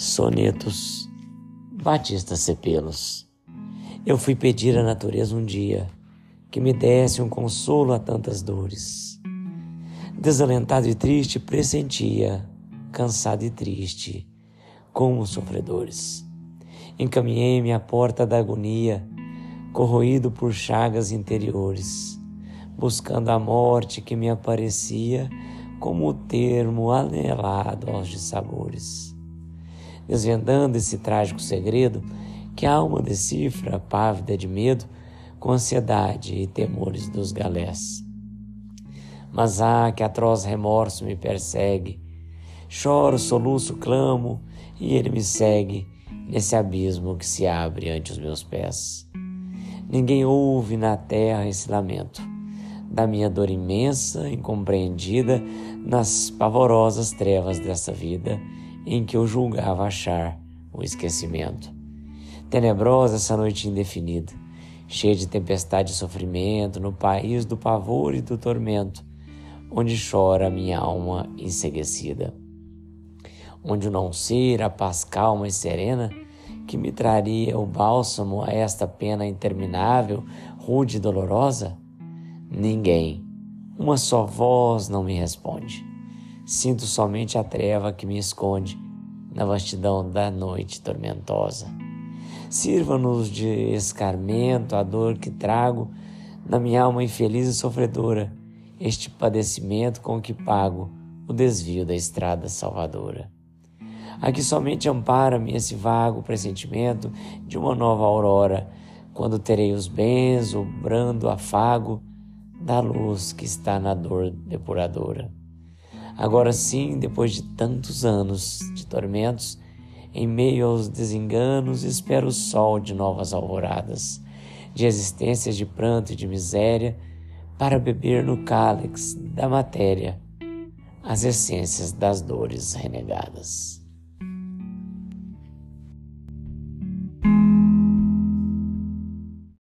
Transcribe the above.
Sonetos Batista Cepelos Eu fui pedir à natureza um dia que me desse um consolo a tantas dores. Desalentado e triste, pressentia, cansado e triste, como sofredores. Encaminhei-me à porta da agonia, corroído por chagas interiores, buscando a morte que me aparecia como o termo anelado aos dissabores desvendando esse trágico segredo que a alma decifra, pávida de medo, com ansiedade e temores dos galés. Mas ah, que atroz remorso me persegue. Choro, soluço, clamo, e ele me segue nesse abismo que se abre ante os meus pés. Ninguém ouve na terra esse lamento da minha dor imensa, incompreendida nas pavorosas trevas dessa vida em que eu julgava achar o esquecimento. Tenebrosa essa noite indefinida, cheia de tempestade e sofrimento, no país do pavor e do tormento, onde chora a minha alma enseguecida. Onde o não ser, a paz calma e serena, que me traria o bálsamo a esta pena interminável, rude e dolorosa? Ninguém, uma só voz não me responde. Sinto somente a treva que me esconde na vastidão da noite tormentosa. Sirva-nos de escarmento a dor que trago na minha alma infeliz e sofredora, este padecimento com que pago o desvio da estrada salvadora. Aqui somente ampara-me esse vago pressentimento de uma nova aurora, quando terei os bens, o brando afago da luz que está na dor depuradora. Agora sim, depois de tantos anos de tormentos, em meio aos desenganos, espero o sol de novas alvoradas, de existências de pranto e de miséria, para beber no cálice da matéria as essências das dores renegadas.